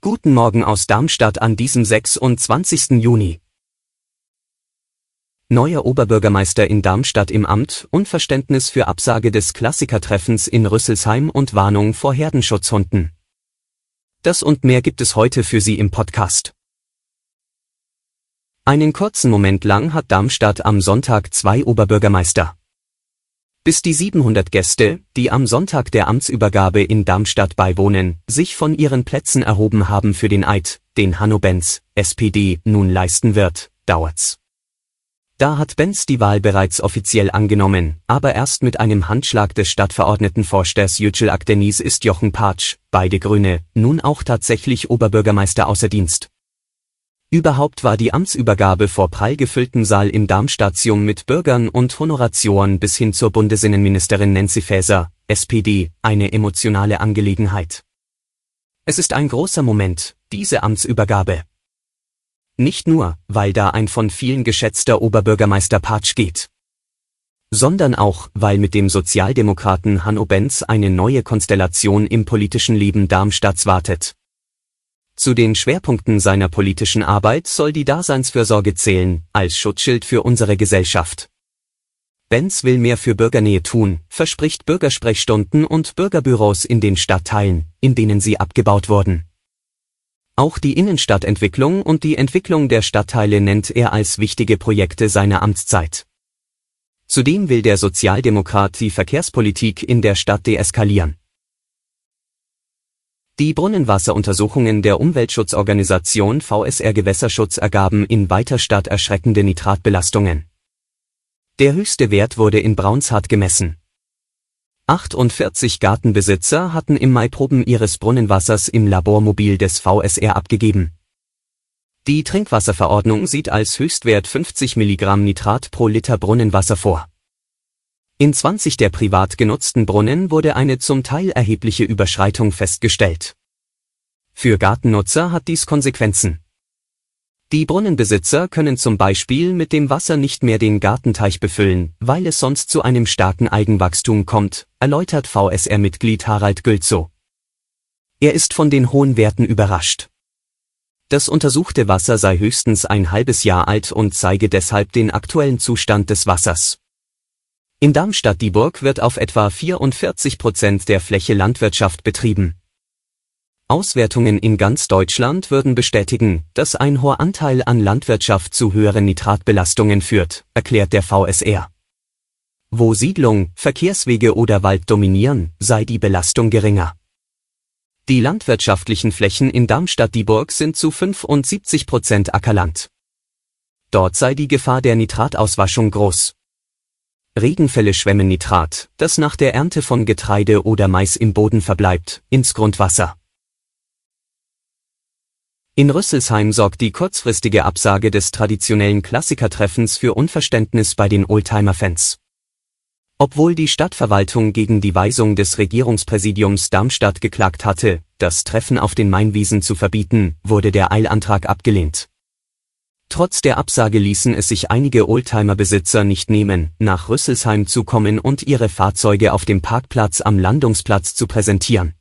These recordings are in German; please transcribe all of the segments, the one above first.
Guten Morgen aus Darmstadt an diesem 26. Juni. Neuer Oberbürgermeister in Darmstadt im Amt, Unverständnis für Absage des Klassikertreffens in Rüsselsheim und Warnung vor Herdenschutzhunden. Das und mehr gibt es heute für Sie im Podcast. Einen kurzen Moment lang hat Darmstadt am Sonntag zwei Oberbürgermeister. Bis die 700 Gäste, die am Sonntag der Amtsübergabe in Darmstadt beiwohnen, sich von ihren Plätzen erhoben haben für den Eid, den Hanno Benz, SPD, nun leisten wird, dauert's. Da hat Benz die Wahl bereits offiziell angenommen, aber erst mit einem Handschlag des Stadtverordnetenvorsters Yücel Akdeniz ist Jochen Patsch, beide Grüne, nun auch tatsächlich Oberbürgermeister außer Dienst. Überhaupt war die Amtsübergabe vor prall gefülltem Saal im Darmstadium mit Bürgern und Honoratioren bis hin zur Bundesinnenministerin Nancy Faeser, SPD, eine emotionale Angelegenheit. Es ist ein großer Moment, diese Amtsübergabe. Nicht nur, weil da ein von vielen geschätzter Oberbürgermeister Patsch geht. Sondern auch, weil mit dem Sozialdemokraten Hanno Benz eine neue Konstellation im politischen Leben Darmstadts wartet. Zu den Schwerpunkten seiner politischen Arbeit soll die Daseinsfürsorge zählen, als Schutzschild für unsere Gesellschaft. Benz will mehr für Bürgernähe tun, verspricht Bürgersprechstunden und Bürgerbüros in den Stadtteilen, in denen sie abgebaut wurden. Auch die Innenstadtentwicklung und die Entwicklung der Stadtteile nennt er als wichtige Projekte seiner Amtszeit. Zudem will der Sozialdemokrat die Verkehrspolitik in der Stadt deeskalieren. Die Brunnenwasseruntersuchungen der Umweltschutzorganisation VSR Gewässerschutz ergaben in Weiterstadt erschreckende Nitratbelastungen. Der höchste Wert wurde in Braunshardt gemessen. 48 Gartenbesitzer hatten im Mai Proben ihres Brunnenwassers im Labormobil des VSR abgegeben. Die Trinkwasserverordnung sieht als Höchstwert 50 Milligramm Nitrat pro Liter Brunnenwasser vor. In 20 der privat genutzten Brunnen wurde eine zum Teil erhebliche Überschreitung festgestellt. Für Gartennutzer hat dies Konsequenzen. Die Brunnenbesitzer können zum Beispiel mit dem Wasser nicht mehr den Gartenteich befüllen, weil es sonst zu einem starken Eigenwachstum kommt, erläutert VSR-Mitglied Harald Gülzow. Er ist von den hohen Werten überrascht. Das untersuchte Wasser sei höchstens ein halbes Jahr alt und zeige deshalb den aktuellen Zustand des Wassers. In Darmstadt-Dieburg wird auf etwa 44 Prozent der Fläche Landwirtschaft betrieben. Auswertungen in ganz Deutschland würden bestätigen, dass ein hoher Anteil an Landwirtschaft zu höheren Nitratbelastungen führt, erklärt der VSR. Wo Siedlung, Verkehrswege oder Wald dominieren, sei die Belastung geringer. Die landwirtschaftlichen Flächen in Darmstadt-Dieburg sind zu 75 Prozent Ackerland. Dort sei die Gefahr der Nitratauswaschung groß. Regenfälle schwemmen Nitrat, das nach der Ernte von Getreide oder Mais im Boden verbleibt, ins Grundwasser. In Rüsselsheim sorgt die kurzfristige Absage des traditionellen Klassikertreffens für Unverständnis bei den Oldtimer-Fans. Obwohl die Stadtverwaltung gegen die Weisung des Regierungspräsidiums Darmstadt geklagt hatte, das Treffen auf den Mainwiesen zu verbieten, wurde der Eilantrag abgelehnt. Trotz der Absage ließen es sich einige Oldtimer-Besitzer nicht nehmen, nach Rüsselsheim zu kommen und ihre Fahrzeuge auf dem Parkplatz am Landungsplatz zu präsentieren.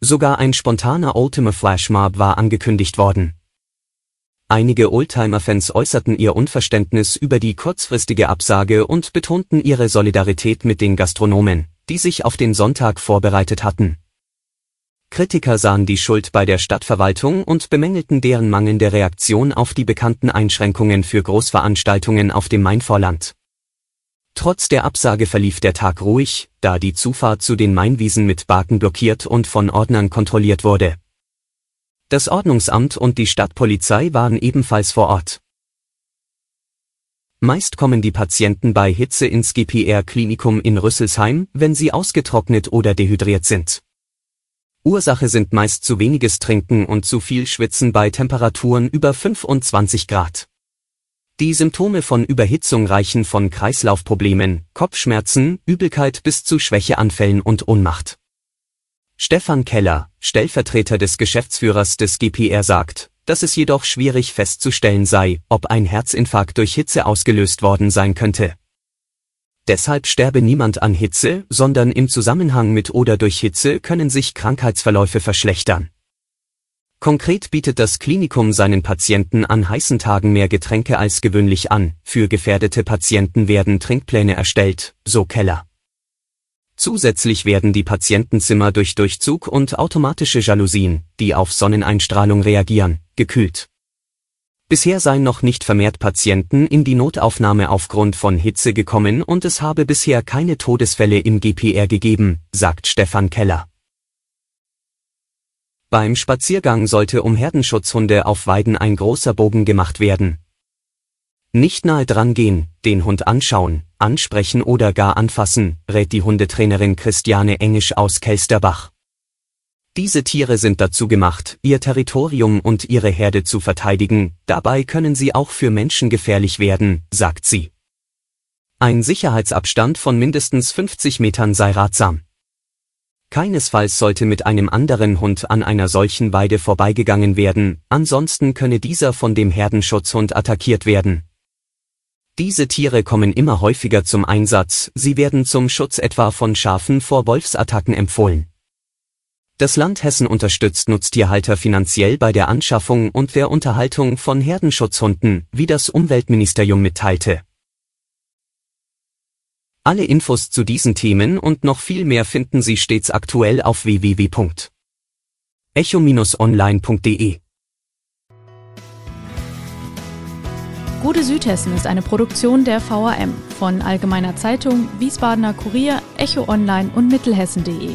Sogar ein spontaner Oldtimer-Flashmob war angekündigt worden. Einige Oldtimer-Fans äußerten ihr Unverständnis über die kurzfristige Absage und betonten ihre Solidarität mit den Gastronomen, die sich auf den Sonntag vorbereitet hatten. Kritiker sahen die Schuld bei der Stadtverwaltung und bemängelten deren mangelnde Reaktion auf die bekannten Einschränkungen für Großveranstaltungen auf dem Mainvorland. Trotz der Absage verlief der Tag ruhig, da die Zufahrt zu den Mainwiesen mit Baken blockiert und von Ordnern kontrolliert wurde. Das Ordnungsamt und die Stadtpolizei waren ebenfalls vor Ort. Meist kommen die Patienten bei Hitze ins GPR-Klinikum in Rüsselsheim, wenn sie ausgetrocknet oder dehydriert sind. Ursache sind meist zu weniges Trinken und zu viel Schwitzen bei Temperaturen über 25 Grad. Die Symptome von Überhitzung reichen von Kreislaufproblemen, Kopfschmerzen, Übelkeit bis zu Schwächeanfällen und Ohnmacht. Stefan Keller, Stellvertreter des Geschäftsführers des GPR sagt, dass es jedoch schwierig festzustellen sei, ob ein Herzinfarkt durch Hitze ausgelöst worden sein könnte. Deshalb sterbe niemand an Hitze, sondern im Zusammenhang mit oder durch Hitze können sich Krankheitsverläufe verschlechtern. Konkret bietet das Klinikum seinen Patienten an heißen Tagen mehr Getränke als gewöhnlich an, für gefährdete Patienten werden Trinkpläne erstellt, so Keller. Zusätzlich werden die Patientenzimmer durch Durchzug und automatische Jalousien, die auf Sonneneinstrahlung reagieren, gekühlt. Bisher seien noch nicht vermehrt Patienten in die Notaufnahme aufgrund von Hitze gekommen und es habe bisher keine Todesfälle im GPR gegeben, sagt Stefan Keller. Beim Spaziergang sollte um Herdenschutzhunde auf Weiden ein großer Bogen gemacht werden. Nicht nahe dran gehen, den Hund anschauen, ansprechen oder gar anfassen, rät die Hundetrainerin Christiane Engisch aus Kelsterbach. Diese Tiere sind dazu gemacht, ihr Territorium und ihre Herde zu verteidigen, dabei können sie auch für Menschen gefährlich werden, sagt sie. Ein Sicherheitsabstand von mindestens 50 Metern sei ratsam. Keinesfalls sollte mit einem anderen Hund an einer solchen Weide vorbeigegangen werden, ansonsten könne dieser von dem Herdenschutzhund attackiert werden. Diese Tiere kommen immer häufiger zum Einsatz, sie werden zum Schutz etwa von Schafen vor Wolfsattacken empfohlen. Das Land Hessen unterstützt Nutztierhalter finanziell bei der Anschaffung und der Unterhaltung von Herdenschutzhunden, wie das Umweltministerium mitteilte. Alle Infos zu diesen Themen und noch viel mehr finden Sie stets aktuell auf www.echo-online.de. Gute Südhessen ist eine Produktion der VRM von Allgemeiner Zeitung, Wiesbadener Kurier, Echo Online und Mittelhessen.de.